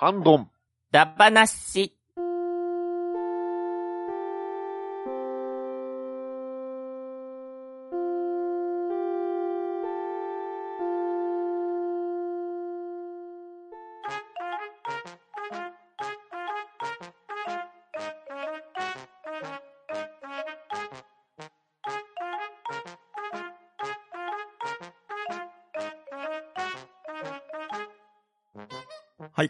ハンドン。ダバなし。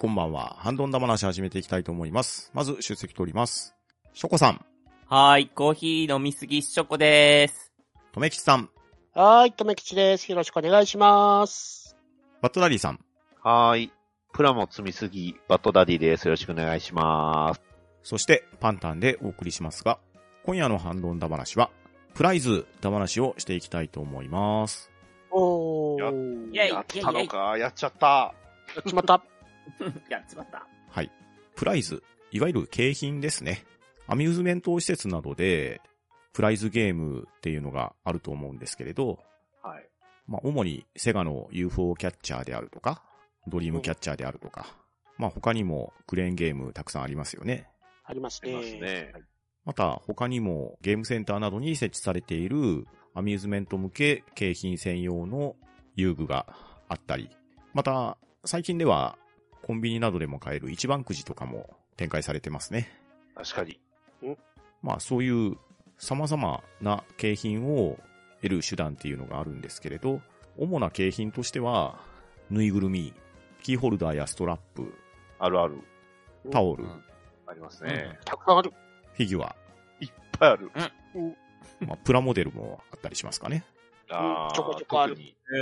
こんばんは。ハンドンダ話始めていきたいと思います。まず、出席取ります。ショコさん、はーい、コーヒー飲みすぎショコでーす。とめきちさん、はーい、とめきちです。よろしくお願いします。バットダディさん、はーい。プラモ積みすぎ、バットダディです。よろしくお願いします。そしてパンタンでお送りしますが、今夜のハンドンダ話は、プライズダ話をしていきたいと思います。おやー。やったのか、やっちゃった。やっちまった。やっちまった。はい。プライズ、いわゆる景品ですね。アミューズメント施設などで、プライズゲームっていうのがあると思うんですけれど、はい。まあ、主にセガの UFO キャッチャーであるとか、ドリームキャッチャーであるとか、まあ、他にもクレーンゲームたくさんありますよね。ありますね。ありますね。また、他にもゲームセンターなどに設置されているアミューズメント向け景品専用の遊具があったり、また、最近ではコンビニなどでも買える一番くじとかも展開されてますね。確かに。まあ、そういう様々な景品を得る手段っていうのがあるんですけれど、主な景品としては、ぬいぐるみ、キーホルダーやストラップ、あるある。タオル、うんありますね。たくさんある。フィギュア、いっぱいある。まあ、プラモデルもあったりしますかね。あーちょこちょこある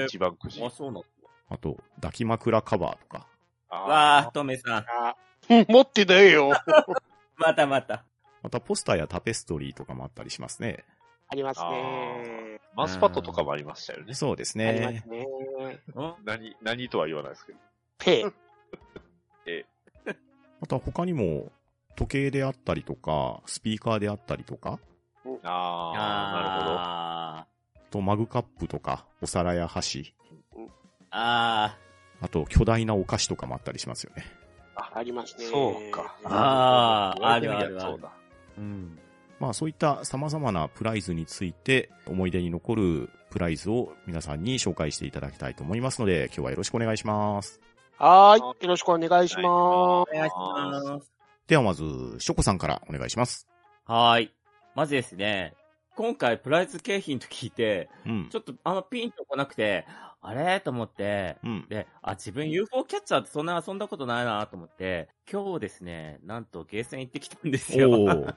一番くじ。あ、そうなのあと、抱き枕カバーとか、わー、トメさん。あ持ってないよ。またまた。またポスターやタペストリーとかもあったりしますね。ありますね。マウスパッドとかもありましたよね。そうですね。ありますね。ん何、何とは言わないですけど。ペ また他にも、時計であったりとか、スピーカーであったりとか、あああとマグカップとか、お皿や箸、ー。ああと巨大なお菓子とかもあったりしますよね。ありますね。そうか。あー言われてみりゃあるあるあるそうだ。ー。うん。まあそういった様々なプライズについて思い出に残るプライズを皆さんに紹介していただきたいと思いますので今日はよろしくお願いします。はーい。よろしくお願いしまお願いします。ではまず、ショコさんからお願いします。はーい。まずですね、今回プライズ景品と聞いて、うんち。ょっとあんまピンとこなくて、あれ？と思って、うん。で、あ、自分 UFO キャッチャーってそんな遊んだことないなと思って、今日ですね、なんとゲーセン行ってきたんですよ。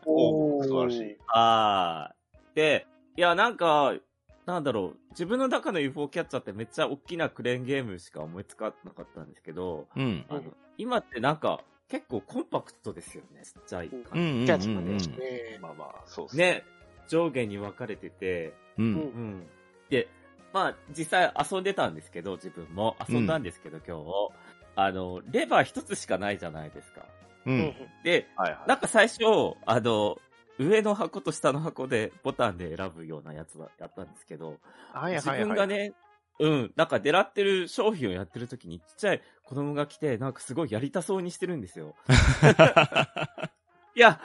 お。おー素晴らしい。あーで、いや、なんか、なんだろう、自分の中の UFO キャッチャーってめっちゃ大きなクレーンゲームしか思いつかなかったんですけど、うん。あの今ってなんか、結構コンパクトですよね、ちっちゃい感じ。キャッチまでですね。まあまあ、そうですね、上下に分かれてて、うん。うん。うん。で、まあ、実際遊んでたんですけど、自分も遊んだんですけど、今日。あの、レバー一つしかないじゃないですか。う。うんん。で、はいはい。なんか最初、あの、上の箱と下の箱でボタンで選ぶようなやつはやったんですけど、はい自分がね、うん、なんか狙ってる商品をやってる時にちっちゃい子供が来て、なんかすごいやりたそうにしてるんですよ。いや、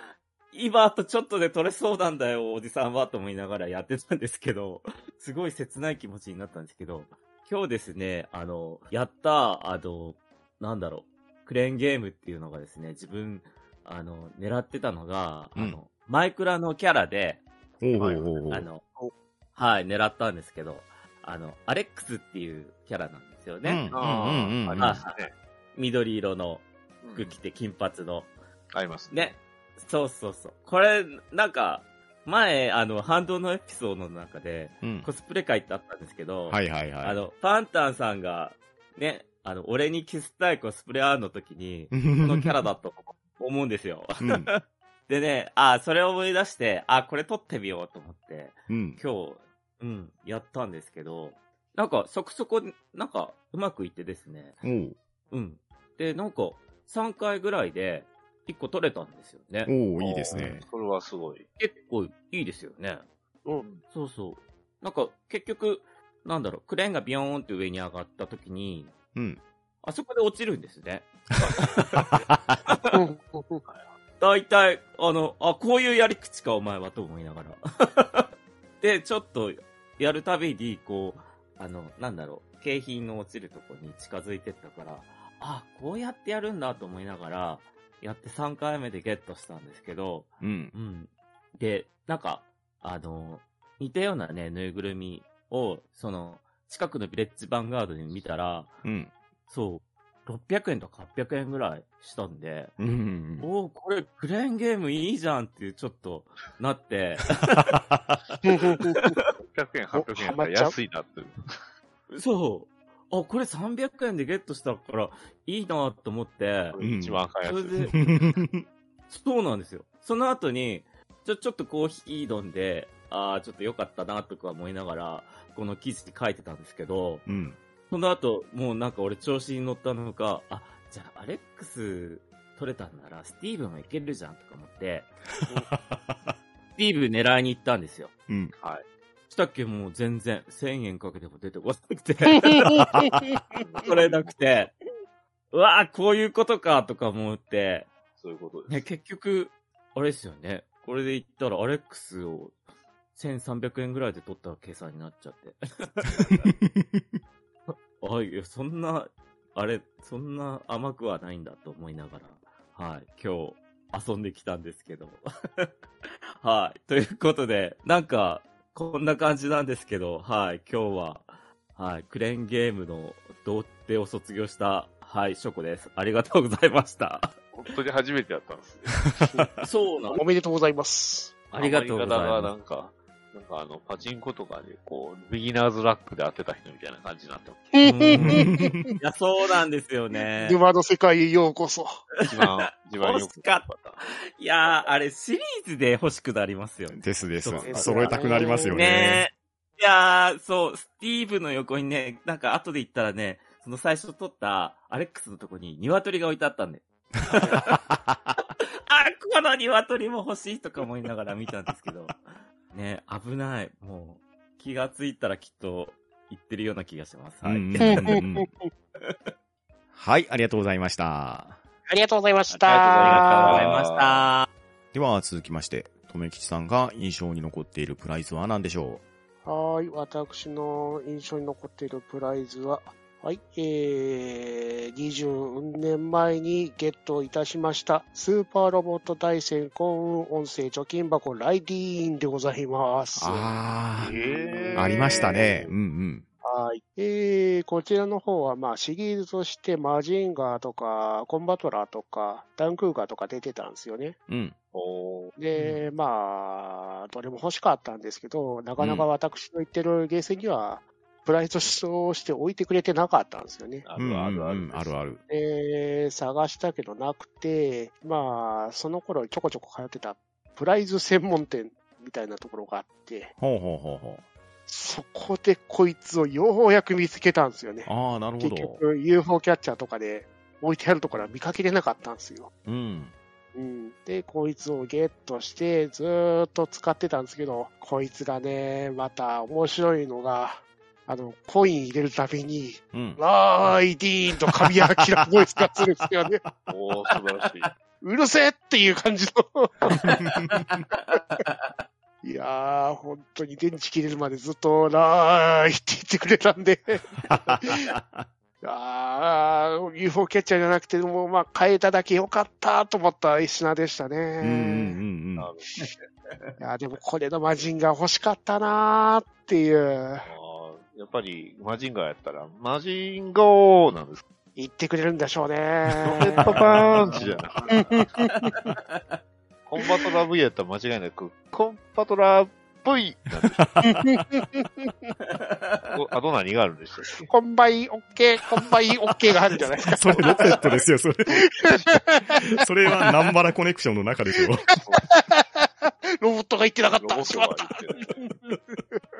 今あとちょっとで取れそうなんだよ、おじさんは、と思いながらやってたんですけど、すごい切ない気持ちになったんですけど、今日ですね、あの、やった、あの、なんだろう、クレーンゲームっていうのがですね、自分、あの、狙ってたのが、うんあの、マイクラのキャラで、おーおーおーおーあの、はい、狙ったんですけど、あの、アレックスっていうキャラなんですよね。緑色のうん服着て金髪の。ありますね。ね。そうそうそう。これ、なんか、前、あの、反動のエピソードの中で、うん。コスプレ会ってあったんですけど、はいはいはい。あの、パンタンさんが、ね、あの、俺にキスたいコスプレアーの時に、こ このキャラだと思うんですよ。うん。でね、あ、それを思い出して、あ、これ撮ってみようと思って、うん。今日、うん、やったんですけど、なんか、そこそこ、なんか、うまくいってですね。おううん。で、なんか、3回ぐらいで、1個取れたんですよね。おういいですね。それはすごい。結構いいですよね。うん。そうそう。なんか、結局、なんだろう、クレーンがビヨーンって上に上がった時に、うん。あそこで落ちるんですね。大体、あの、あ、こういうやり口か、お前は、と思いながら。で、ちょっと、やるたびに、こう、あの、なんだろう、景品の落ちるとこに近づいてったから、あ、こうやってやるんだと思いながら、やって3回目でゲットしたんですけど、うん。うん。で、なんか、あの、似たようなね、ぬいぐるみを、その、近くのビレッジヴァンガードで見たら、うん。そう、600円とか800円ぐらいしたんで、うん。おーこれクレーンゲームいいじゃんっていうちょっとなって、600円、800円安いなって。そう、あ、これ300円でゲットしたからいいなと思って、一番赤いやそれつ。で、そうなんですよ。その後に、ちょ、ちょっとコーヒー飲んで、ああ、ちょっと良かったなとか思いながら、この記事に書いてたんですけど、うん。その後、もうなんか俺調子に乗ったのか、あ、じゃあアレックス取れたんなら、スティーブンもいけるじゃんとか思って、スティーブン狙いに行ったんですよ。うん。したっけ？もう全然、1000円かけても出てこなくて、取れなくて、うわーこういうことかとか思って、そういうことです。ね、結局、あれですよね。これで言ったら、アレックスを1300円ぐらいで取った計算になっちゃって。あ、いや、そんな、あれ、そんな甘くはないんだと思いながら、はい、今日遊んできたんですけど。はい、ということで、なんか、こんな感じなんですけど、はい、今日は、はい、クレーンゲームの童貞を卒業した、はい、ショコです。ありがとうございました。本当に初めてやったんですね。そうなんおめでとうございます。ありがとうございまなんか、なんかあの、パチンコとかで、こう、ビギナーズラックで当てた人みたいな感じになってます。いや、そうなんですよね。沼の世界へようこそ。一番、一番よく欲しかっいやー、あれ、シリーズで欲しくなりますよね。ですです。揃えたくなりますよね。ねえ。いやー、そう、スティーブの横にね、なんか後で言ったらね、その最初撮ったアレックスのとこに鶏が置いてあったんで。あ、この鶏も欲しいとか思いながら見たんですけど。ね危ない。もう、気がついたらきっと言ってるような気がします。はい。はい、ありがとうございました。ありがとうございました。ありがとうございました。では、続きまして、とめきちさんが印象に残っているプライズは何でしょはーい。私の印象に残っているプライズは、はい。えー、20年前にゲットいたしました、スーパーロボット大戦幸運音声貯金箱ライディーンでございます。うあえあ、ありましたね。うんうん。はい。えー、こちらの方は、まあ、シリーズとして、マジンガーとか、コンバトラーとか、ダンクーガーとか出てたんですよね。うん。おーで、まあ、どれも欲しかったんですけど、なかなか私の言ってるゲーセンには、プライズとして置いてくれてなかったんですよね。あうんるあるあるうん。あるある。えー、探したけどなくて、まあ、その頃ちょこちょこ通ってた、プライズ専門店みたいなところがあって、ほうほうほうほそこでこいつをようやく見つけたんですよねう。。ああ、なるほ結ど。局 UFO キャッチャーとかで置いてあるところは見かけれなかったんですよ。うん。うん、で、こいつをゲットしてずーっと使ってたんですけど、こいつがね、また面白いのが、あの、コイン入れるたびに、うん。ライディーンと神谷明ボイスがするんですよね。おー、素晴らしい。うるせえっていう感じの。いやー、本当に電池切れるまでずっと、ラーイって言ってくれたんで。あー、UFO キャッチャーじゃなくて、もうまあ変えただけよかったと思った品でしたね。うんうんうんいや、でもこれのマジンガー欲しかったなーっていう、やっぱり、マジンガーやったら、マジンガーなんです。言ってくれるんでしょうね。ロケットパンチじゃなくて。コンバトラー V やったら間違いなく、コンバトラー V なんです。おあと何があるんでしょうコンバインオッケー、コンバインオッケーがあるんじゃないですか。それロケットですよ、それ。それはナンバラコネクションの中ですよ。ロボットが言ってなかった。しまった。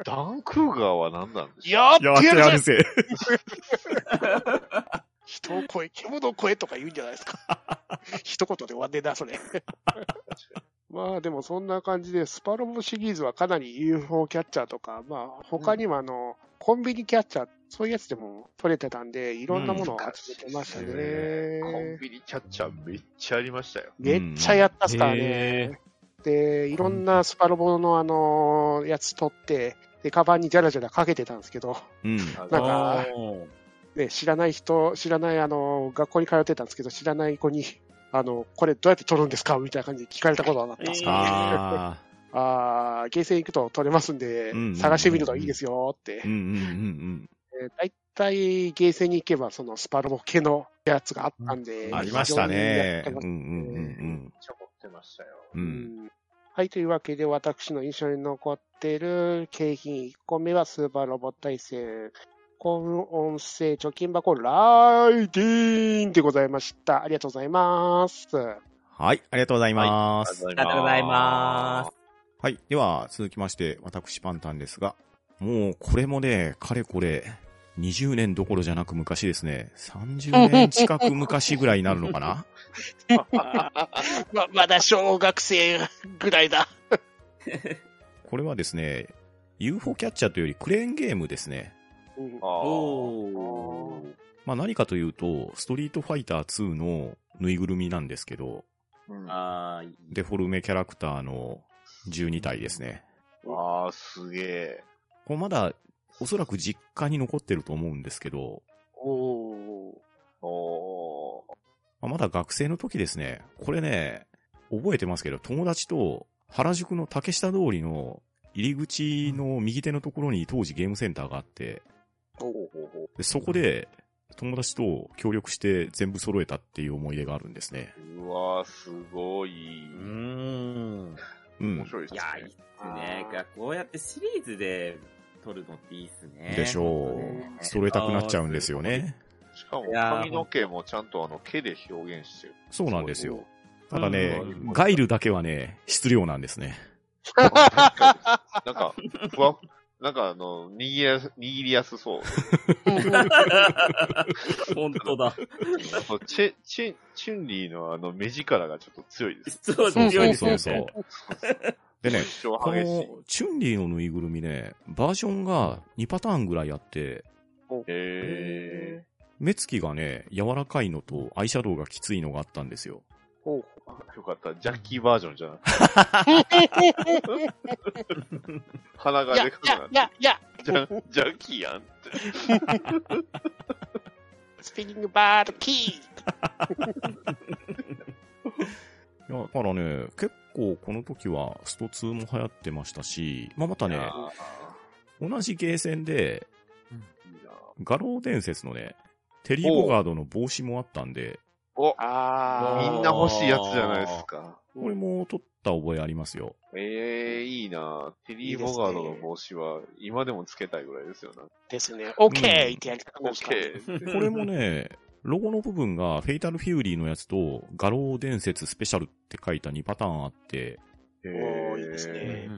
ダンクーガーは何なんでしょやっやっててやるぜやるぜ。人を超え、獣を超えとか言うんじゃないですか。一言で終わんねえな、それ。まあでもそんな感じで、スパロボシリーズはかなり UFO キャッチャーとか、まあ他にもあの、コンビニキャッチャー、そういうやつでも取れてたんで、いろんなものを集めてましたね。うんコンビニキャッチャーめっちゃありましたよ。めっちゃやったっすからへね。で、いろんなスパロボのあのやつ取って、で、カバンにジャラジャラかけてたんですけど、うん。なんかね、知らない人、知らないあの、学校に通ってたんですけど、知らない子に、あの、これどうやって取るんですかみたいな感じで聞かれたことがあったんですけど、ああ。ゲーセン行くと取れますんでうんうんうんう、ん探してみるといいですよってうん。うんうんえー大体ゲーセンに行けば、そのスパロボ系のやつがあったんで、うん。ありましたね。非常にやってますうんうんうんめってましたよ。うん。はい、というわけで、私の印象に残っている景品1個目はスーパーロボ対戦、幸運音声貯金箱ライディーンでございました。ありがとうございます。はい、ありがとうございます。ありがとうございます。はい。では、続きまして、私パンタンですが、もう、これもね、かれこれ、20年どころじゃなく昔ですね、30年近く昔ぐらいになるのかな？ま、まだ小学生ぐらいだ。これはですね、UFO キャッチャーというよりクレーンゲームですね。うんあまあ何かというと、ストリートファイター2のぬいぐるみなんですけど、デフォルメキャラクターの12体ですね。あー、すげえ。これまだ、おそらく実家に残ってると思うんですけど、おーおー。まあまだ学生の時ですね。これね、覚えてますけど、友達と原宿の竹下通りの入り口の右手のところに当時ゲームセンターがあって、でそこで友達と協力して全部揃えたっていう思い出があるんですね。うわー、すごい。うーん。うん面。白いですね。いや、いいっすね。がこうやってシリーズで撮るのっていいっすね。でしょう。揃えたくなっちゃうんですよね。しかも髪の毛もちゃんとあの毛で表現してる。そうなんですよ。ただねうん、ガイルだけはね、質量なんですね。なんか、ふわ、なんかあの、握りやす、握りやすそう。本当だ。チェ、チェン、チュンリーのあの目力がちょっと強いです。そう、そう強いそうそうですよそうね。。でね、超こ。のチュンリーのぬいぐるみね、バージョンが2パターンぐらいあって、へ目つきがね、柔らかいのとアイシャドウがきついのがあったんですよ。ほうー。よかった。ジャッキーバージョンじゃな。鼻がいや、でかくなっ、いやいや、いや、て。ジャジャッキーやんって。スピニングバードキー。いやだからね、結構この時はスト2も流行ってましたし、まあ、またね、あ同じゲーセンで、ーいいな画廊伝説のね、テリー・ボガードの帽子もあったんで、お、あーみんな欲しいやつじゃないですか。これも撮った覚えありますよ。ええいいなテリー・ボガードの帽子は今でもつけたいぐらいですよな。ですね。オッケーってやりたくなオるッケー。これもね、ロゴの部分がフェイタル・フューリーのやつと画廊伝説スペシャルって書いた2パターンあって、おおーいいですね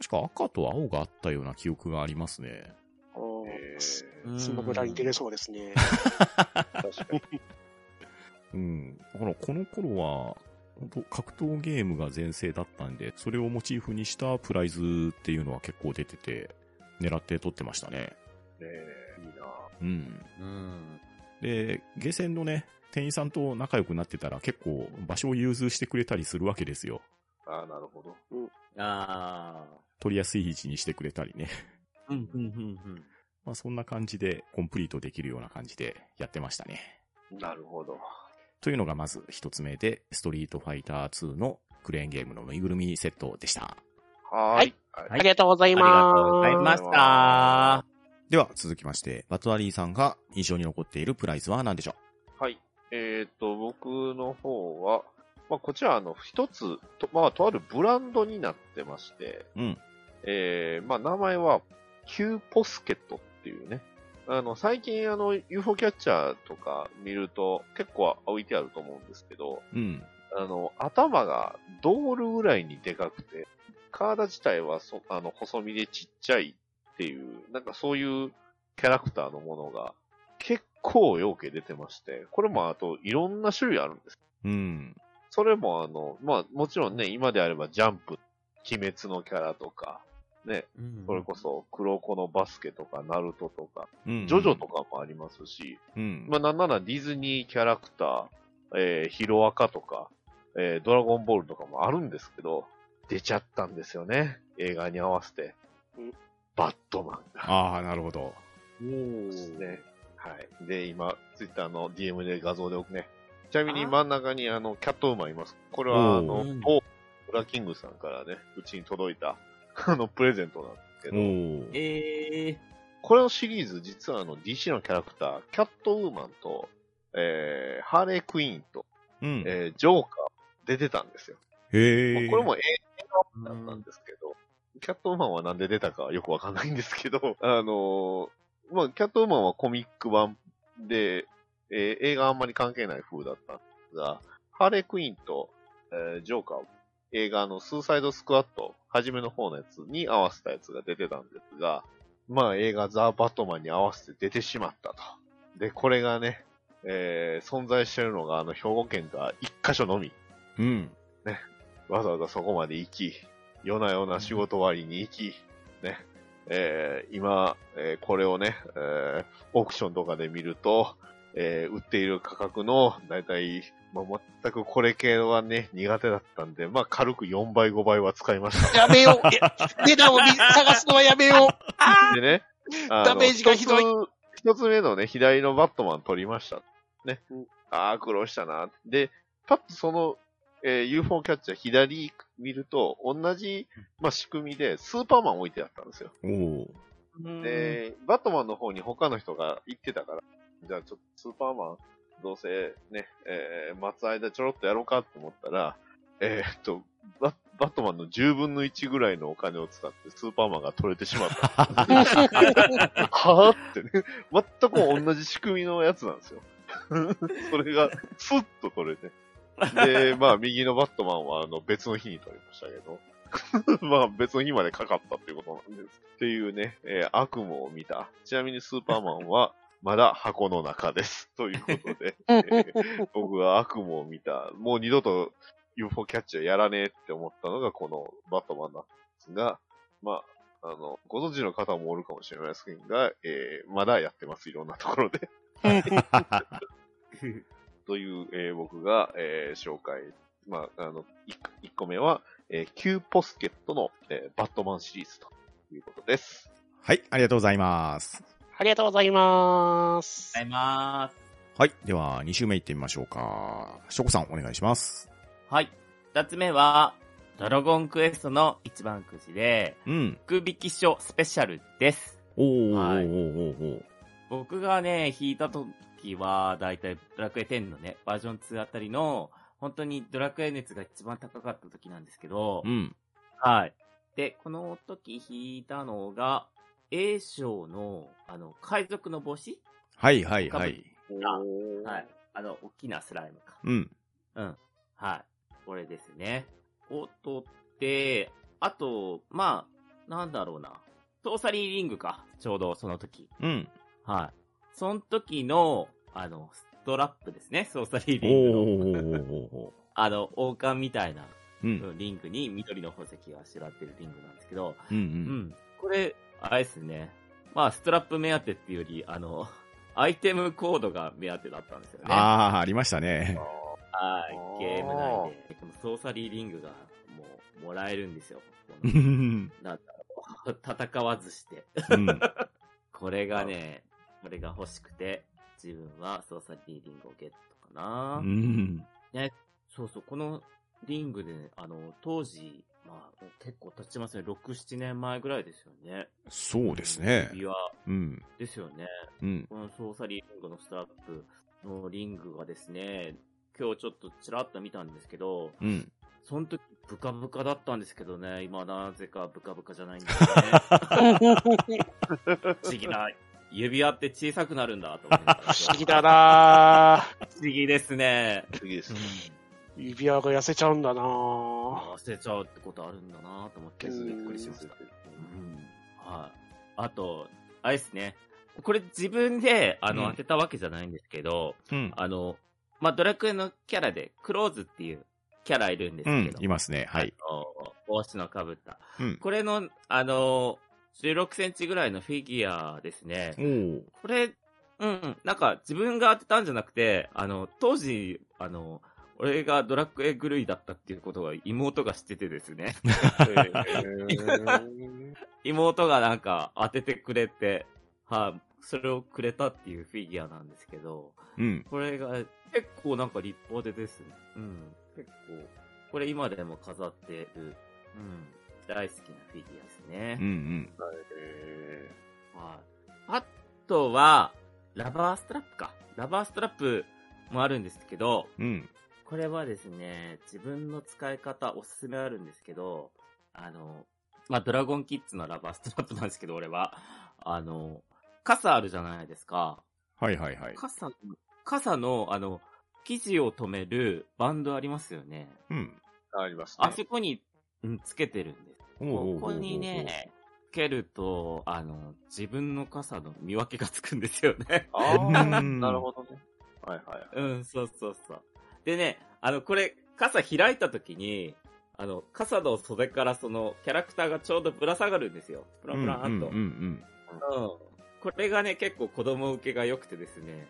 確か赤と青があったような記憶がありますね。おーえスうんスマブラに出れそうですね。確かに。うん。だからこの頃は、格闘ゲームが全盛だったんで、それをモチーフにしたプライズっていうのは結構出てて、狙って撮ってましたね。ねえいいなうん。うん。で、ゲーセンのね、店員さんと仲良くなってたら結構場所を融通してくれたりするわけですよ。ああ、なるほど。あ取りやすい位置にしてくれたりね。ー。うん、うん、うん、まあそんな感じでコンプリートできるような感じでやってましたね。なるほど。というのがまず一つ目で、ストリートファイター2のクレーンゲームのぬいぐるみセットでした。はーい。はありがとうございありがとうごます。ざいました。では続きまして、バトラリーさんが印象に残っているプライズは何でしょはい。えっ、と、僕の方は、まあ、こちら、あの、一つ、と、まあ、とあるブランドになってまして、ううん。えー、まあ、名前は、キューポスケットっていうね。あの、最近、あの、UFO キャッチャーとか見ると、結構置いてあると思うんですけど、うん。あの、頭がドールぐらいにでかくて、体自体はそ、あの、細身でちっちゃいっていう、なんかそういうキャラクターのものが結構よけ出てまして、これもあといろんな種類あるんです。うん。それもあの、まあもちろんね、今であればジャンプ、鬼滅のキャラとか、ね、うんそれこそ黒子のバスケとかナルトとか、うんジョジョとかもありますし、うん。まあなんならディズニーキャラクター、えーヒロアカとか、えードラゴンボールとかもあるんですけど、出ちゃったんですよね。映画に合わせてうん。バットマンが。ああ、なるほど。ですね。はい。で、今、ツイッターの DM で画像で送ね。ちなみに真ん中にあの、キャットウーマンいます。これはあの某ブラキングさんからね、うちに届いた、あの、プレゼントなんですけおど、ーええこれのシリーズ、実はあの、DC のキャラクター、キャットウーマンと、えー、ハーレークイーンと、うん。えー、ジョーカー出てたんですよ。へえ。これも映画なんですけど、キャットウーマンはなんで出たかはよくわかんないんですけど、あのーまあ、キャットウーマンはコミック版で、えー映画あんまり関係ない風だったんですが、ハーレークイーンと、えージョーカー、映画のスーサイドスクワット、初めの方のやつに合わせたやつが出てたんですが、まあ映画ザ・バットマンに合わせて出てしまったと。で、これがね、えー存在してるのがあの兵庫県が一箇所のみ。うん。わざわざそこまで行き、夜な夜な仕事終わりに行き、ね、えー今、えーこれをね、えーオークションとかで見ると、えー売っている価格の、だいたい、まあ、全くこれ系はね、苦手だったんで、まあ、軽く4倍、5倍は使いました。やめよう。え値段を見探すのはやめよう。でね、ダメージがひどい一つ一つ目のね、左のバットマン取りました。ねうん。ああ、苦労したな。で、パッとその、えー UFO キャッチャー左見ると、同じ、まあ、仕組みで、スーパーマン置いてあったんですよ。で、バットマンの方に他の人が行ってたから、じゃあちょっとスーパーマン、どうせね、えー待つ間ちょろっとやろうかと思ったら、えーっと、ババットマンの10分の1ぐらいのお金を使ってスーパーマンが取れてしまった。はぁってね。全く同じ仕組みのやつなんですよ。それが、スッと取れて。で、まあ、右のバットマンは、あの、別の日に取りましたけど。まあ、別の日までかかったっていうことなんです。っていうね、えー悪夢を見た。ちなみにスーパーマンは、まだ箱の中です。ということで、えー僕は悪夢を見た。もう二度と UFO キャッチャーやらねえって思ったのがこのバットマンなんですが、まあ、あの、ご存知の方もおるかもしれないですが、えーまだやってます。いろんなところで。という、えー僕が、えー紹介。まあ、あの、1, 個目は、えー、Q ポスケットの、えーバットマンシリーズということです。はい、ありがとうございます。ありがとうございます。ございます。はい、では2週目行ってみましょうか。ショコさんお願いします。はい。二つ目は、ドラゴンクエストの一番くじで、うん。福引き書スペシャルです。おー、はいおーおーおー僕がね、弾いた時は、だいたいドラクエ10のね、バージョン2あたりの、本当にドラクエ熱が一番高かった時なんですけど、うん。はい。で、この時弾いたのが、A 賞の、あの、海賊の帽子はいはいはい。はい。あの、大きなスライムか。うん。うん。はい。これですね。を取って、あと、まあ、なんだろうな。トーサリーリングか。ちょうどその時。うん。はい。その時の、あの、ストラップですね。ソーサリーおリングの。あの、王冠みたいな、ーうん。うんリングに緑の宝石があしらってるリングなんですけど、うんう。うんん。これ、あれですね。まあ、ストラップ目当てっていうより、あの、アイテムコードが目当てだったんですよね。ああ、ありましたね。はい。ゲーム内で、このソーサリーリングが、もう、もらえるんですよ。なんだろう。戦わずして。うん これがね、これが欲しくて、自分はソーサリーリングをゲットかな。うん。そうそう、このリングで、あの、当時、まあ、結構経ちますね。6、7年前ぐらいですよね。そうですね。指輪うん。ですよね。うん。このソーサリングのストラップのリングがですね、今日ちょっとちらっと見たんですけど、うん。その時ブカブカだったんですけどね、今なぜかブカブカじゃないんですよね。不思議な。指輪って小さくなるんだと思いながら不思議だなぁ。不思議ですね。次です。指輪が痩せちゃうんだなぁ。忘れちゃうってことあるんだなと思って、うんびっくりしました。うん。はい。あと、あれですね。これ自分で、あの、うん当てたわけじゃないんですけど、うん。あの、まあ、ドラクエのキャラで、クローズっていうキャラいるんですうんけど。、いますね。はい。あの帽子のかぶった。うん。これの、あの、16センチぐらいのフィギュアですね。これ、うん、なんか自分が当てたんじゃなくて、あの、当時、あの、俺がドラクエ狂いだったっていうことが妹が知っててですね。妹がなんか当ててくれて、はい、それをくれたっていうフィギュアなんですけど、うん。これが結構なんか立派でですね。うん。結構、これ今でも飾ってる、うん。大好きなフィギュアですね。うんうん。はい。あとは、ラバーストラップか。ラバーストラップもあるんですけど、うん。これはですね、自分の使い方おすすめあるんですけど、あの、まあ、ドラゴンキッズのラバーストラップなんですけど、俺は、あの、傘あるじゃないですか。はいはいはい。傘の、傘の、あの、生地を止めるバンドありますよね。うん。ありますあそこに、うん、つけてるんここにね、つけると、あの、自分の傘の見分けがつくんですよね。あうんあ、なるほどね。はいはい。うん、そうそうそう。でね、あの、これ、傘開いた時に、あの、傘の袖からその、キャラクターがちょうどぶら下がるんですよ。プラプラーンと。うんうんうんうん。これがね、結構子供受けが良くてですね。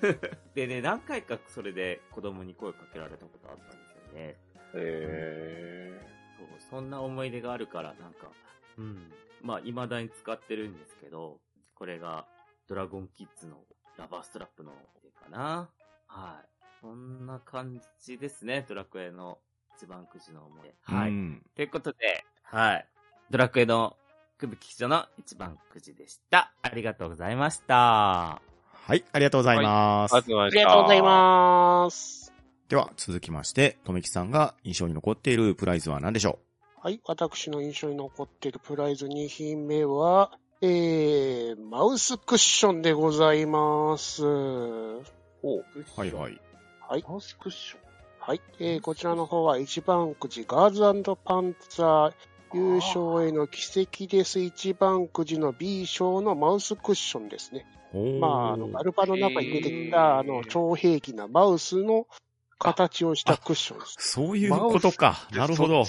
でね、何回かそれで子供に声かけられたことあったんですよね。えそう、そんな思い出があるから、なんか、うん。まあ、未だに使ってるんですけど、これが、ドラゴンキッズのラバーストラップの絵かな。はい。そんな感じですね、ドラクエの一番くじの思い出。うん。はい。うんということで、はい。ドラクエの久吹騎所の一番くじでした。ありがとうございました。はい、ありがとうございます。ありがとうございまあした。りがとうございます。では、続きまして、とめきさんが印象に残っているプライズは何でしょはい、私の印象に残っているプライズ2品目は、えー、マウスクッションでございます。おうはいはい。はい。マウスクッション？はい。えー、こちらの方は一番くじガーズパンツァー優勝への奇跡です。一番くじの B 賞のマウスクッションですね。まあ、あの、ガルパの中に出てきた、あの、超兵器なマウスの形をしたクッションです。そういうことか。なるほど。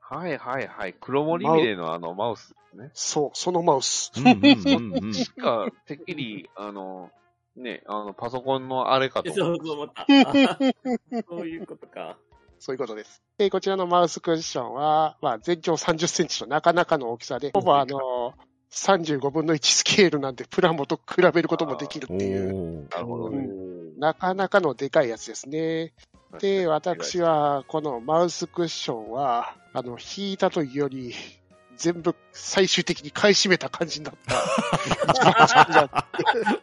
はいはいはい。黒森ミレのあのマウスですね。そう、そのマウス。うんうんうんうん。しか、てっきり、あの、ね、あの、パソコンのあれかとそう思っそう思った。あ そういうことか。そういうことです。えーこちらのマウスクッションは、まあ、全長30センチとなかなかの大きさで、ほぼあの、35分の1スケールなんで、プラモと比べることもできるっていう。なるほどうね。なかなかのでかいやつですね。で、私は、は、このマウスクッションは、あの、引いたというより、全部最終的に買い占めた感じになった。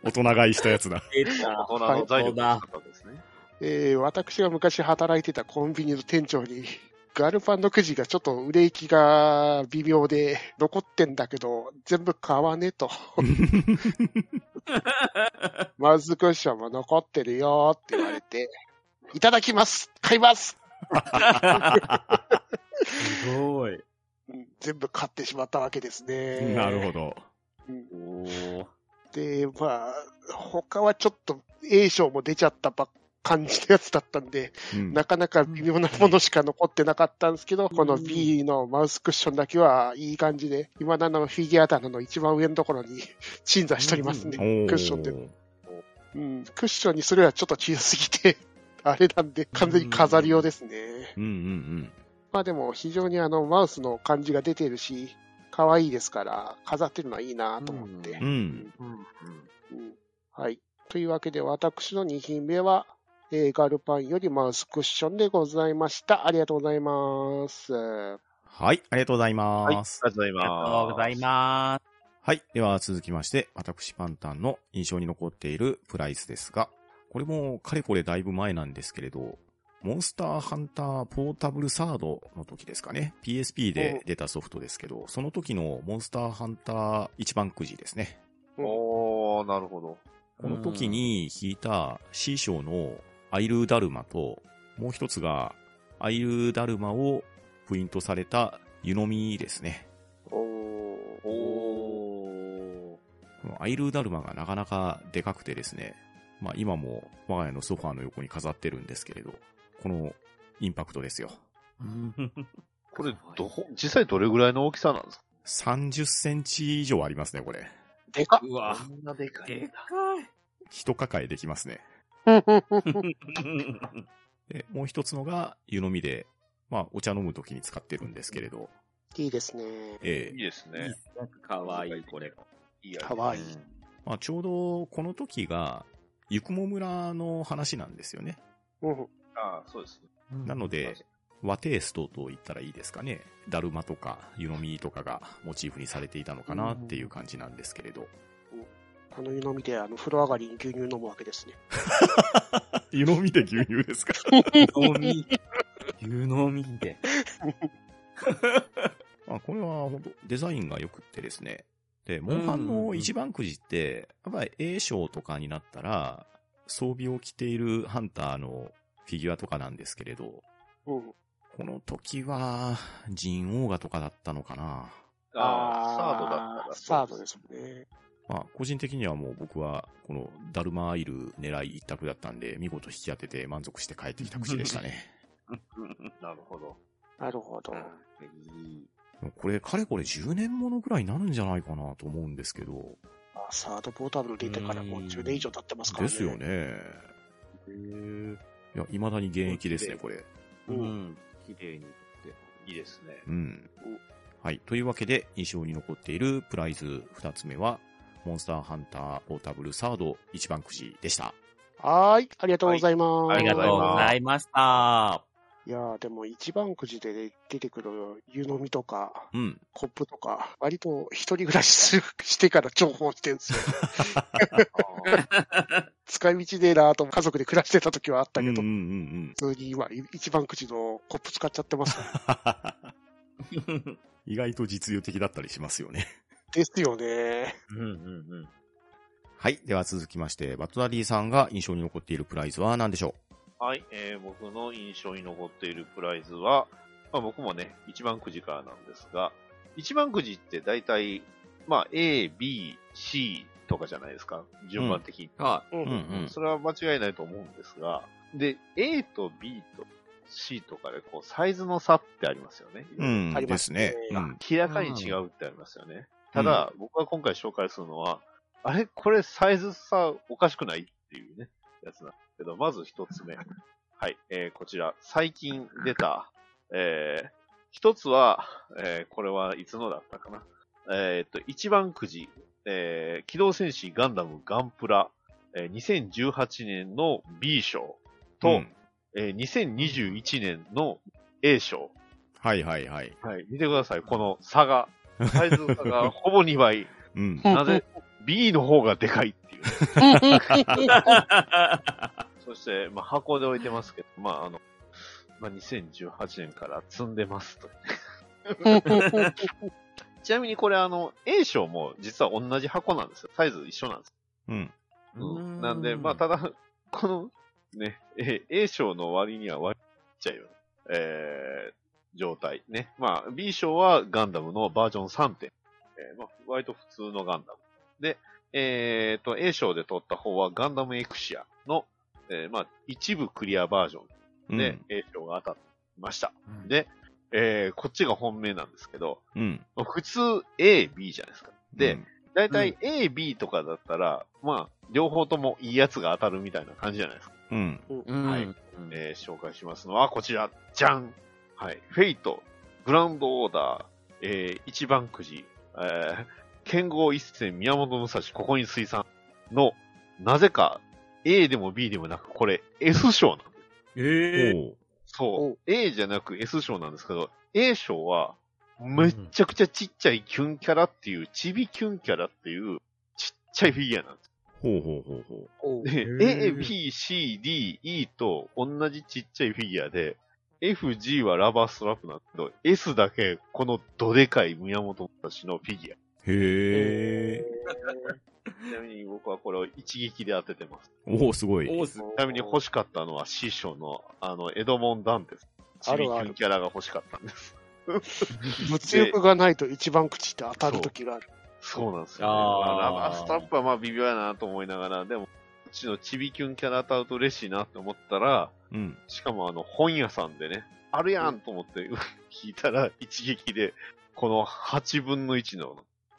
大人買いしたやつだ。大人の材料が使ったんですね。えー私が昔働いてたコンビニの店長に、ガルパンのくじがちょっと売れ行きが微妙で残ってんだけど、全部買わねと。マウスクッションも残ってるよって言われて、いただきます買います、すごい。うん全部買ってしまったわけですね。なるほど。で、まあ、他はちょっと A 賞も出ちゃったば感じのやつだったんで、うんなかなか微妙なものしか残ってなかったんですけど、この B のマウスクッションだけはいい感じで、今だのフィギュア棚の一番上のところに 鎮座しておりますね。おークッションで。うん、クッションにすればちょっと小さすぎて、あれなんで完全に飾り用ですね。うんうんまあでも非常にあのマウスの感じが出てるし、可愛いですから、飾ってるのはいいなと思って。うん。うん。うん。うんはい。というわけで、私の2品目は、えーガルパンよりマウスクッションでございました。ありがとうございます。はい、ありがとうございはい。ありがます。とうございありがます。とうございます。はい。では続きまして、私パンタンの印象に残っているプライスですが、これもかれこれだいぶ前なんですけれど、モンスターハンターポータブルサードの時ですかね。PSP で出たソフトですけど、その時のモンスターハンター一番くじですね。おー、なるほど。この時に引いた C 賞のアイルーダルマと、もう一つがアイルーダルマをプリントされた湯飲みですね。おーおこのアイルーダルマがなかなかでかくてですね。まあ今も我が家のソファーの横に飾ってるんですけれど、このインパクトですよ。これ、ど、実際どれぐらいの大きさなんですか？30センチ以上ありますね、これ。でかっ。うわ、んなでかでか一抱えできますね。い。で、もう一つのが湯飲みで、まあ、お茶飲むときに使ってるんですけれど、いいですね。ええいいですね。かわいい、これ。いいやかわいい。まあ、ちょうどこの時が、ゆくも村の話なんですよね。うん。ああ、そうですね。なので、和テイストと言ったらいいですかね。だるまとか湯飲みとかがモチーフにされていたのかなっていう感じなんですけれど。この湯飲みで、あの、風呂上がりに牛乳飲むわけですね。湯飲みで牛乳ですか？飲み。湯飲みで。あこれは本当デザインが良くってですね。で、モンハンの一番くじって、やっぱり A 賞とかになったら、装備を着ているハンターのフィギュアとかなんですけれど、うん。この時は、ジンオーガとかだったのかな。ああ、サードだったら。サードですもんね。まあ、個人的にはもう僕は、このダルマアイル狙い一択だったんで、見事引き当てて満足して帰ってきた口でしたね。なるほど。なるほど。これ、かれこれ10年ものぐらいになるんじゃないかなと思うんですけど。あサードポータブル出てからもう10年以上経ってますからね。ですよ。ね。いや、未だに現役ですね、これ。うん。綺麗にって。いいですね。うん。はい。というわけで、印象に残っているプライズ2つ目は、モンスターハンターポータブルサード一番くじでした。はーい。ありがとうございます。ありがとうございました。いやーでも一番くじで出てくる湯飲みとか、うん。コップとか、割と一人暮らしするしてから重宝してるんですよ。使い道でなーと家族で暮らしてた時はあったけど、うんうんうん普通に今一番くじのコップ使っちゃってます。意外と実用的だったりしますよね。ですよね。うんうんうん。はい。では続きまして、バトダディさんが印象に残っているプライズは何でしょはい、えー僕の印象に残っているプライズは、まあ、僕もね、一番くじからなんですが、一番くじって大体、まあ、A、B、C とかじゃないですか。順番的に。はうんううんうん。それは間違いないと思うんですが、で、A と B と C とかで、こう、サイズの差ってありますよね。うん。ありますすね。うん。明らかに違うってありますよね。ただ、僕が今回紹介するのは、あれ？これサイズ差おかしくない？っていうね、やつなんですけど、まず一つ目。はい、えー、こちら、最近出た、えー、一つは、えー、これはいつのだったかな？えーっと、一番くじ、えー、機動戦士ガンダムガンプラ、えー、2018年の B 賞と、うんえー、2021年の A 賞。はいはいはい。はい、見てください。この差が。サイズ差がほぼ2倍。うん。なぜ ?B の方がでかいっていう。そして、まあ、箱で置いてますけど、まあ、あの、まあ、2018年から積んでますと。ちなみにこれあの、A 賞も実は同じ箱なんですよ。サイズ一緒なんです。うん。うん。なんで、まあ、ただ、この、ね、A, A 賞の割には割っちゃうよ。えー、状態。ね。まあ、B 賞はガンダムのバージョン3点。えー、まあ、割と普通のガンダム。で、えーと、A 賞で取った方はガンダムエクシアの、えー、まあ、一部クリアバージョうん。ンで A 賞が当たってました。で、えー、こっちが本命なんですけど、うん。普通 A、B じゃないですか。で、うんだいたい A、B とかだったら、まあ、両方ともいいやつが当たるみたいな感じじゃないですか。うん。うん。はいえー紹介しますのはこちら。じゃんはい。フェイト、グランドオーダー、えー、一番くじ、えー、剣豪一戦宮本武蔵、ここに水産の、なぜか A でも B でもなく、これ S 賞なんです。ええおうそう A じゃなく S 賞なんですけど、A 賞は、めっちゃくちゃちっちゃいキュンキャラっていう、ちびキュンキャラっていう、ちっちゃいフィギュアなんです。ほうほうほうほう。で、A、B、C、D、E と同じちっちゃいフィギュアで、F、G はラバーストラップなんですけど、S だけこのどでかい宮本たちのフィギュア。へえ。ちなみに僕はこれを一撃で当ててます。おおすごい。ちなみに欲しかったのは師匠の、あの、エドモン・ダンテス。ちびキあるあるュンキャラが欲しかったんです。物欲がないと一番口って当たる時がある。そうなんですよ、ね。ああラバーストラップはまあ微妙やなと思いながら、でも、ちのちびキュンキャラ当たると嬉しいなって思ったら、うん。しかもあの、本屋さんでね、あるやんと思って聞いたら、一撃で、この8分の1の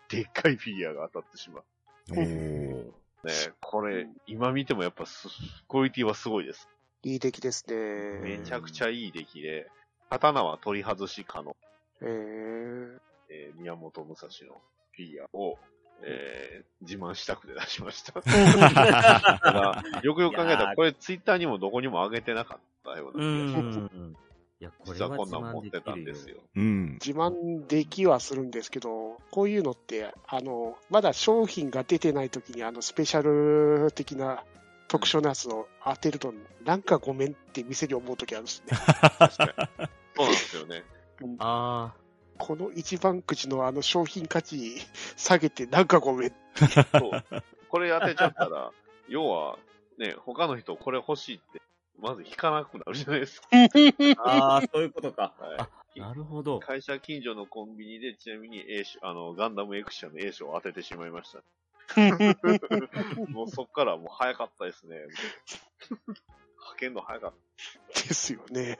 でっかいフィギュアが当たってしまう。おー。ね、これ、今見てもやっぱす、クオリティはすごいです。いい出来ですね。めちゃくちゃいい出来で、刀は取り外し可能。えー、えー宮本武蔵のフィギュアを、えー自慢したくて出しました。よくよく考えたら、これツイッターにもどこにも上げてなかったよううな気がします。ん。いや、これ実ははこんなん持っ自慢できるよてたんです。よ。うん。自慢できはするんですけど、こういうのって、あの、まだ商品が出てない時に、あの、スペシャル的な特殊なやつを当てると、なんかごめんって店に思う時あるんですね。確かに。そうなんですよね。あこの一番くじのあの商品価値下げてなんかごめん。そう。これ当てちゃったら、要は、ね、他の人これ欲しいって、まず引かなくなるじゃないですか。あ。ああ、そういうことか。あ、はい。なるほど。会社近所のコンビニで、ちなみに A 賞、あの、ガンダムエクシャの A 賞を当ててしまいました。もうそっからもう早かったですね。派遣の早かった。ですよね。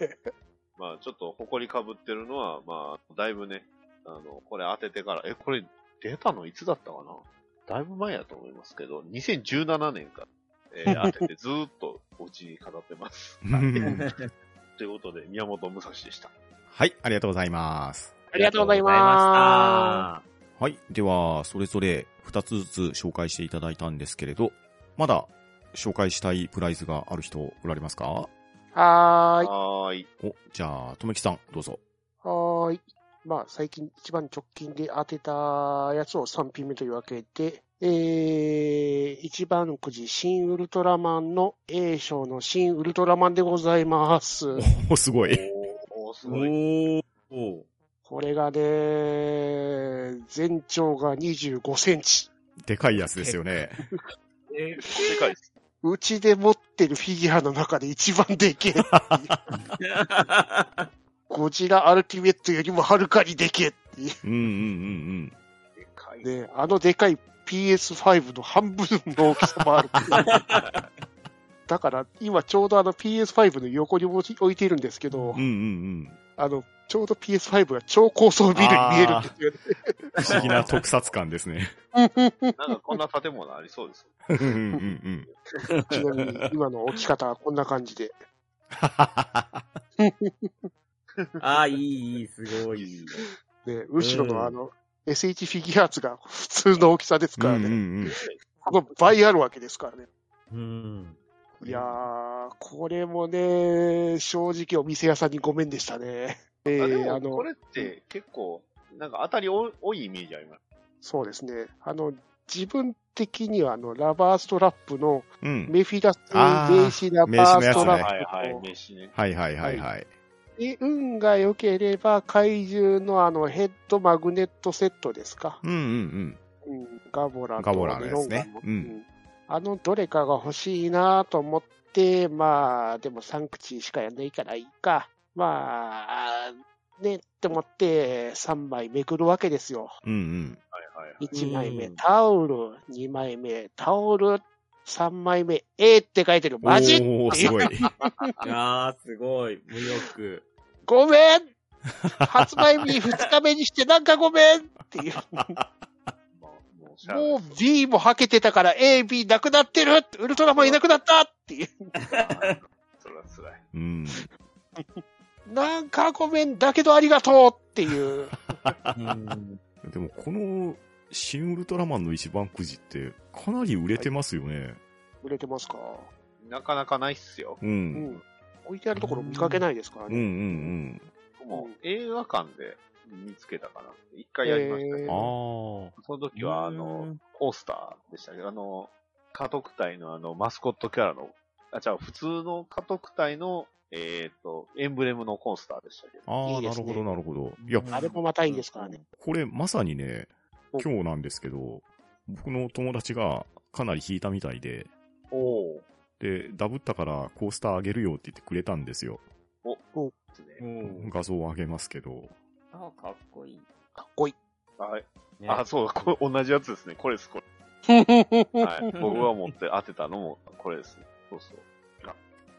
まあちょっと埃かぶってるのは、まあ、だいぶね、あの、これ当ててから、え、これ出たのいつだったかな？だいぶ前やと思いますけど、2017年から、えー当ててずーっとお家に飾ってます。ということで、宮本武蔵でした。はい、ありがとうございます。ありがとうございまはい。では、それぞれ2つずつ紹介していただいたんですけれど、まだ紹介したいプライズがある人おられますか？はーい。はーい。お、じゃあ、とめきさん、どうぞ。はーい。まあ、最近一番直近で当てたやつを3品目というわけで、えー、一番くじ、新ウルトラマンの A 賞の新ウルトラマンでございます。お、すごい。おー、すおごい。ーおー。これがね、全長が25センチ。でかいやつですよね。えでかいです。うちで持ってるフィギュアの中で一番でけえ。ゴジラアルティメットよりもはるかにでけえっていう。うんうんうんでかい。ね、あのでかい PS5 の半分の大きさもある。だから、今ちょうどあの PS5 の横に置い置いているんですけど、うん。うんうんあの、ちょうど PS5 が超高層ビルに見えるんですよね。うん。不思議な特撮感ですね。なんかこんな建物ありそうです。うんうんうんうん。ちなみに今の置き方はこんな感じで。ああ、いい、いい、すごい。ね、後ろのあの、SH フィギュアーツが普通の大きさですからね。うんうんうん。この倍あるわけですからね。うん。いやー、これもね、正直お店屋さんにごめんでしたね。えー、あも、のこ、れって結構、なんか当たり多多いイメージあります？そうですね。あの、自分的にはあの、ラバーストラップのうん。メフィラスあー名刺ラバーストラップと、はいはい、飯ね。はいはいはいはい。で運が良ければ怪獣のあのヘッドマグネットセットですか？うんうんうん、ガボラとガボラのやつねうんあのどれかが欲しいなと思って、まあ、でも3口しかやんないからいいか。まあ、ねって思って3枚めくるわけですよ。うん。うんうん。はいはいはい。1枚目うんタオル、2枚目タオル、3枚目 A って書いてる。マジ？おー、すごい。いやー、すごい。無欲。ごめん発売日2日目にしてなんかごめんっていう。まあ、もう B もはけてたから A、B なくなってるウルトラマンいなくなったっていう。それは辛い。うん。なんかごめん、だけどありがとうっていう。うん。でも、この、新ウルトラマンの一番くじって、かなり売れてますよね。売れてますか？なかなかないっすよ。う。うんん。置いてあるところ見かけないですからうんうんね。うん。もう映画館で見つけたかな。一回やりましたけへど、ああ。その時はあの、コースターでしたけど、あの、家督隊のあの、マスコットキャラの、あ、じゃあ普通の家督隊の、えっ、と、エンブレムのコースターでしたけど。ああ、いいですねなるほど、なるほど。いや、あれもまたいいですからね。これまさにね、お今日なんですけど、僕の友達がかなり引いたみたいで、おおで、ダブったからコースターあげるよって言ってくれたんですよ。ですね。うん。画像をあげますけど。あ、かっこいい。かっこいい。はい。ねあ、そうだ、これ同じやつですね。これです、これ。はい。僕が持って当てたのもこれですね。そうそう。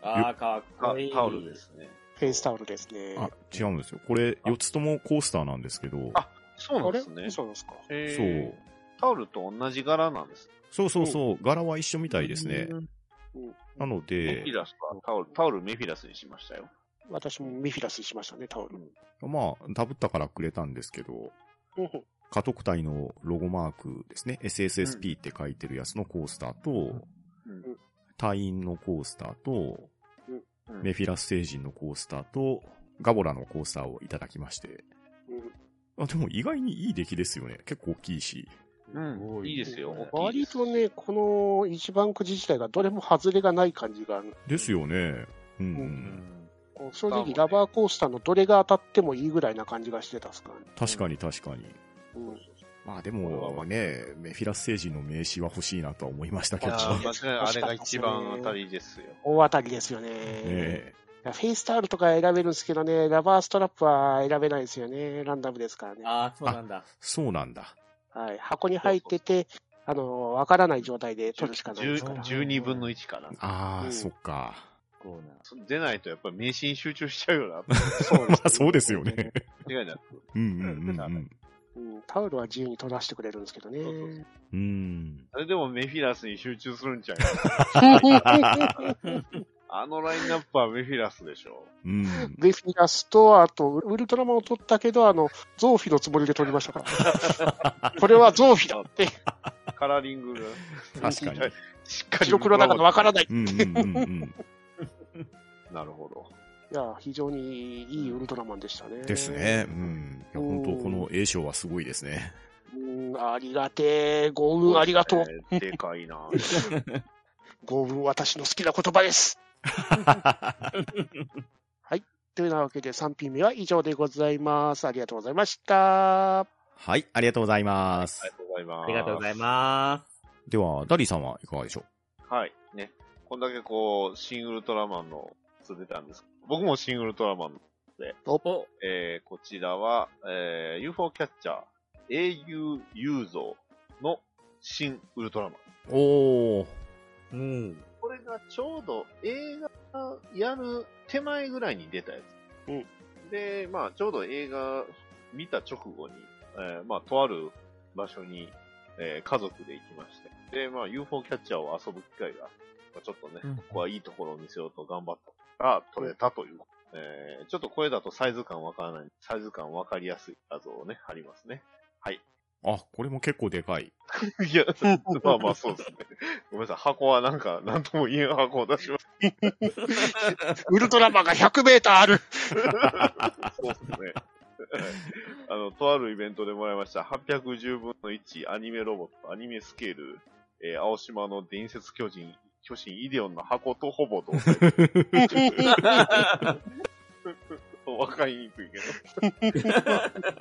ああ、かっこいい。タオルで。すね。フェイスタオルですね。あ、違うんですよ。これ、4つともコースターなんですけど、あそうなんですね。そうですか？へそうー。タオルと同じ柄なんです。そうそうそう、柄は一緒みたいですね。うんなのメでフィ、ラスはタオル、タオルメフィラスにしましたよ。私もメフィラスにしましたね、タオル。まあ、ダブったからくれたんですけど、うん家督隊のロゴマークですね、SSSP って書いてるやつのコースターと、うん隊員のコースターと、うんメフィラス星人のコースターと、ガボラのコースターをいただきまして。うんあでも意外にいい出来ですよね。結構大きいし。うん。いいですよ。割とね、この一番くじ自体がどれも外れがない感じがある。ですよね。うん、う。うんん。こう正直、ラバーコースターのどれが当たってもいいぐらいな感じがしてたっすからね。確かに確かに。うんまあでもね、メフィラス星人の名刺は欲しいなとは思いましたけど。いやー間違いないあれが一番当たりですよ。大当たりですよね。えいやフェイスタオルとか選べるんですけどね、ラバーストラップは選べないですよね。ランダムですからね。ああ、そうなんだ。そうなんだ。はい。箱に入ってて、あの、わからない状態で取るしかないですから。12分の1かな。ああ、うんそっか。こうな。出ないとやっぱり名刺に集中しちゃうよな。そ うまあそうですよね。間違いなく。うんうんうんうん。うん、タオルは自由に取らせてくれるんですけどね。そうそうそううん。あれでもメフィラスに集中するんちゃう あのラインナップはメフィラスでしょ。うん。ベフィラスと、あと、ウルトラマンを取ったけど、あの、ゾーフィのつもりで取りましたから。これはゾーフィだって。カラーリングが確かに。しっかり。白黒だからわからない。うんうんうんうん。なるほど。いや、非常にいいウルトラマンでしたね。ですね。うん。いや、本当この A 賞はすごいですね。うん、ありがてえ。ご運ありがとう。えーでかいな。ご運私の好きな言葉です。はい。というわけで3品目は以上でございます。ありがとうございました。はい、ありがとうございますあり。がとうございます。ありがとうございます。では、ダリーさんはいかがでしょはい。ね。こんだけこう、シン・ウルトラマンの出てたんです。僕もシン・ウルトラマンお、えー、こちらは、えー、UFO キャッチャー、英雄雄像の新ウルトラマン。うおー。うん。これがちょうど映画やる手前ぐらいに出たやつ。うんで、まあ、ちょうど映画見た直後に、えーまあ、とある場所に、えー家族で行きまして。で、まあ、UFO キャッチャーを遊ぶ機会が、まあ、ちょっとね、うんここはいいところを見せようと頑張ったら、撮れたという。えーちょっとこれだとサイズ感わからない、サイズ感わかりやすい画像をね、貼りますね。はい。あ、これも結構でかい。いや、まあまあそうですね。ごめんなさい、箱はなんか、なんとも言えん箱を出します。ウルトラマンが100メーターある。そうですね。あの、とあるイベントでもらいました、810分の1アニメロボット、アニメスケール、えー青島の伝説巨人、巨神イデオンの箱とほぼ同体。わかりにくいけど。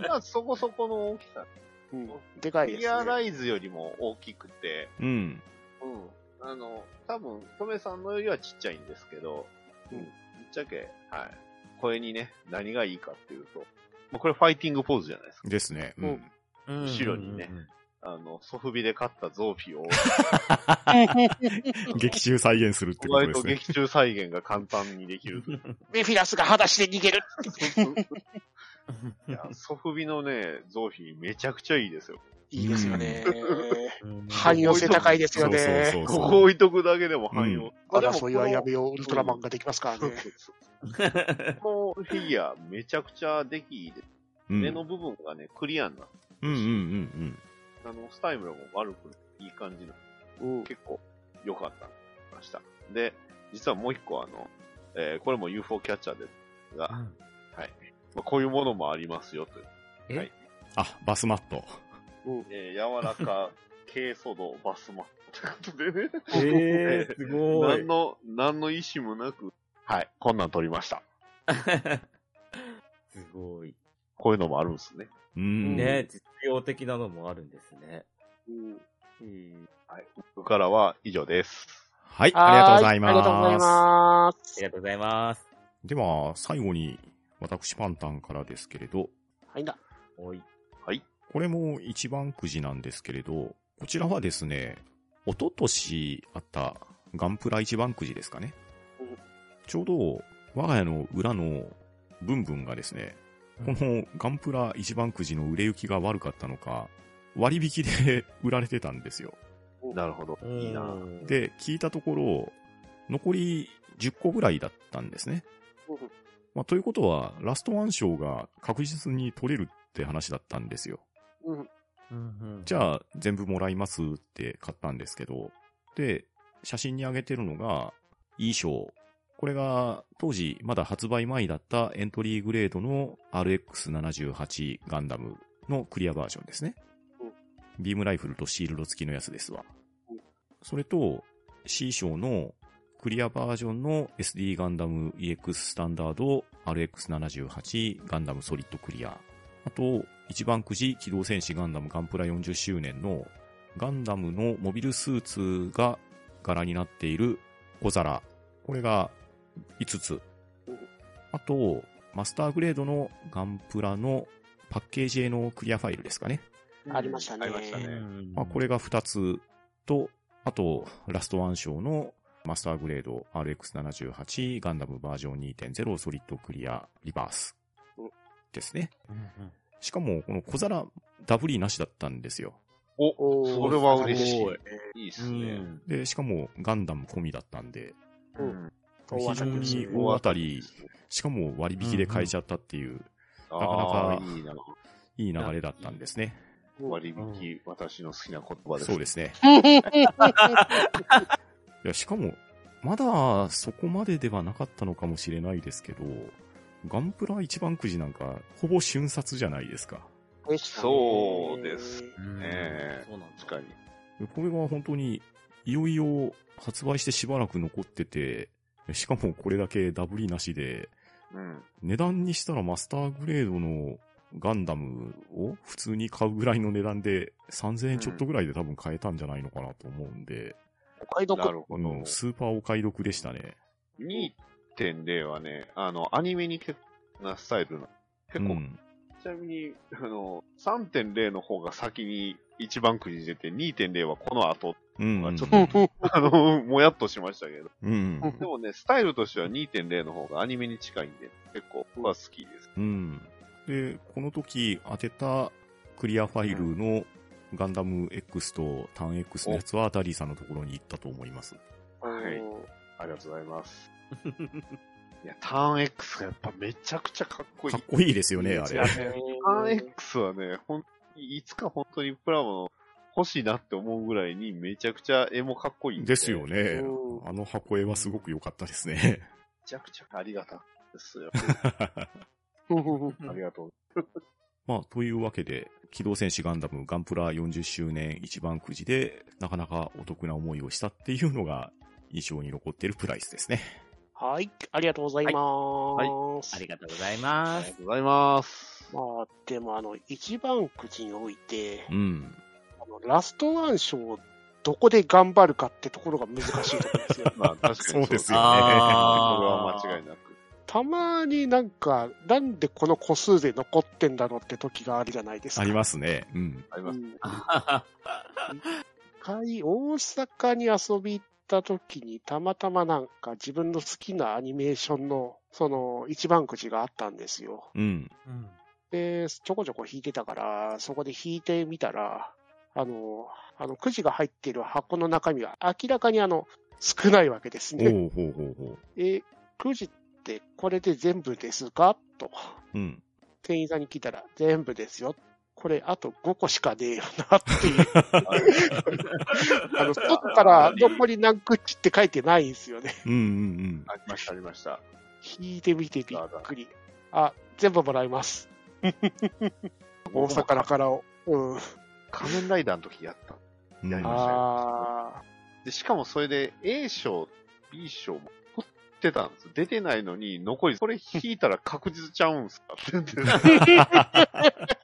まあ、そこそこの大きさ。うん、でかいですフィギュアね。ライズよりも大きくて、うん。うん。あの、多分、トメさんのよりはちっちゃいんですけど、うんぶっちゃけ、はい。これにね、何がいいかっていうと、もうこれファイティングポーズじゃないですか。ですね。うん。後ろにねあの、ソフビで買ったゾーフィを、劇中再現するってこ割とですね。と劇中再現が簡単にできる。メフィラスが裸足で逃げる。いや、ソフビのね、ゾーフィめちゃくちゃいいですよ。いいですよね。うん汎用性高いですよね。そうそうそうここ置いとくだけでも汎用。まあでも争いはやめよう、ウルトラマンができますからね。このフィギュアめちゃくちゃ出来いいです。うん。目の部分がね、クリアになってうんうんうんあの、スタイルも悪くいい感じの、うん。結構良かったました。で、実はもう一個あの、えーこれも UFO キャッチャーですが、はい。まあ、こういうものもありますよという。え？はいあ、バスマット。えー柔らか 軽素度バスマットということでね。えー、すごい何。の、何の意思もなく、はい、こんなん撮りました。すごい。こういうのもあるんですね。うん。ね、実用的なのもあるんですね。うんうんはい。僕からは以上です。はい、ありがとうございます。はありがとうございまあす。りがとうございます。では、最後に、私パンタンからですけれど、はいな。おい。これも一番くじなんですけれど、こちらはですね、一昨年あったガンプラ一番くじですかねうん。ちょうど我が家の裏のブンブンがですね、このガンプラ一番くじの売れ行きが悪かったのか、割引で 売られてたんですよ。なるほど。いいな。で、聞いたところ、残り10個ぐらいだったんですね。うんまあ、ということは、ラストワン賞が確実に取れるって話だったんですよ。じゃあ、全部もらいますって買ったんですけど、で、写真に上げてるのが、いい賞。これが、当時、まだ発売前だったエントリーグレードの RX78 ガンダムのクリアバージョンですね。ビームライフルとシールド付きのやつですわうん。それと、C 賞のクリアバージョンの SD ガンダム EX スタンダード RX78 ガンダムソリッドクリア。あと、一番くじ機動戦士ガンダムガンプラ40周年のガンダムのモビルスーツが柄になっている小皿。これが5つ。あと、マスターグレードのガンプラのパッケージへのクリアファイルですかね。ありましたね。ありましたねまあ、これが2つと、あと、ラストワン賞のマスターグレード RX78 ガンダムバージョン2.0ソリッドクリアリバースですね。しかも、この小皿ダブリなしだったんですよ。お、それは嬉しいい。いいっうすね。ん。で、しかもガンダム込みだったんで、うん非常に大当たり、しかも割引で買えちゃったっていう、ななかなかいい流れだったんですね。割引、私の好きな言葉です。そうですね。いや、しかも、まだそこまでではなかったのかもしれないですけど、ガンプラ一番くじなんか、ほぼ瞬殺じゃないですか。そうですうんねそうなんだ確かに。でこれが本当に、いよいよ発売してしばらく残ってて、しかもこれだけダブりなしで、うん。値段にしたらマスターグレードのガンダムを普通に買うぐらいの値段で3000円ちょっとぐらいで多分買えたんじゃないのかなと思うんで、お買い得。なるほどうん。スーパーお買い得でしたね。2.0はね、あの、アニメに結構なスタイルな。結構、うんちなみに、あの、3.0の方が先に一番くじ出て、2.0はこの後、うんまあちょっとあの、もやっとしましたけど。うん。でもね、スタイルとしては2.0の方がアニメに近いんで、結構僕は好きです。うん。で、この時当てたクリアファイルのガンダム X とターン X のやつはダリーさんのところに行ったと思います。はいありがとうございます。いや、ターン X がやっぱめちゃくちゃかっこいい。かっこいいですよね、あれいや。ねターン X はね、ほん、いつか本当にプラモ欲しいなって思うぐらいにめちゃくちゃ絵もかっこいいんで。ですよねう。んあの箱絵はすごく良かったですね。めちゃくちゃありがたいですよ。ありがとう。まあ、というわけで、機動戦士ガンダムガンプラ40周年一番くじで、なかなかお得な思いをしたっていうのが印象に残っているプライスですね。はい、ありがとうございます。ありがとうございまありがす。とうございます。まあ、でもあの、一番くじにおいて、うん。ラストワン賞をどこで頑張るかってところが難しいところですよ。まあ確かにそうですよねこれは間違いなく。たまになんか、なんでこの個数で残ってんだろうって時があるじゃないですか。ありますね。うん。あります。うん一回、大阪に遊び行った時に、たまたまなんか自分の好きなアニメーションの、その、一番くじがあったんですよ。うん。で、ちょこちょこ引いてたから、そこで引いてみたら、あの、あの、くじが入ってる箱の中身は明らかにあの、少ないわけですおね。うほうほうほう。え、くじってこれで全部ですか？と、うん。店員さんに聞いたら、全部ですよ。これ、あと5個しかねえよなっていう。あの、取ったら残り何口って書いてないんですよね。うんうんありました、ありました。引いてみてびっくり。あ、全部もらいます。大阪からを。うん。仮面ライダーの時やった。うん。やりましたよあで、しかもそれで A 賞、B 賞も取ってたんです。出てないのに、残り、これ引いたら確実ちゃうんすか？って言って。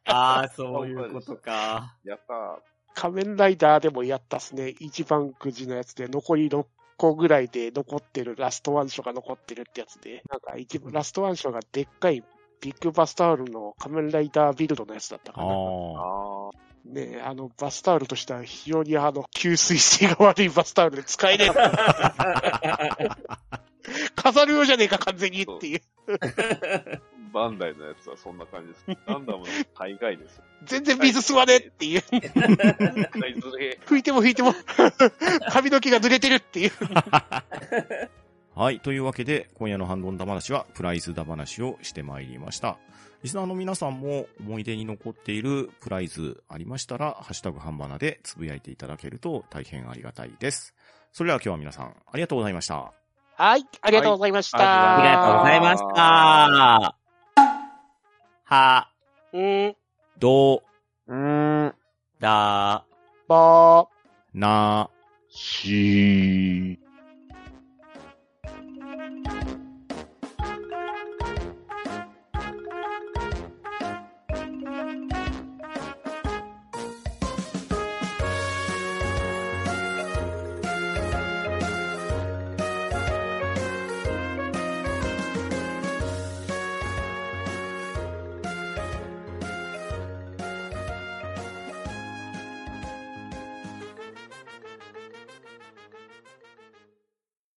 ああ、そういうことか。やったー。ー仮面ライダーでもやったっすね。一番くじのやつで残り6個ぐらいで残ってるラストワン賞が残ってるってやつで、なんか一番ラストワン賞がでっかいビッグバスタールの仮面ライダービルドのやつだったかな。あねえ、あの、バスタオルとしては非常にあの、吸水性が悪いバスタオルで使えねえ。飾るようじゃねえか、完全にっていう。バンダイのやつはそんな感じです。ガンダムの大概です。全然水吸わねえっていう。拭いても拭いても、髪の毛が濡れてるっていう。はい。というわけで、今夜のハンドンダ話は、プライズダ話をしてまいりました。リスナーの皆さんも思い出に残っているプライズありましたら、ハッシュタグハンバナでつぶやいていただけると大変ありがたいです。それでは今日は皆さん、ありがとうございました。はい、ありがとうございました。ありがとうございました。は、うん、ど、ん。だ、ばー。なしー。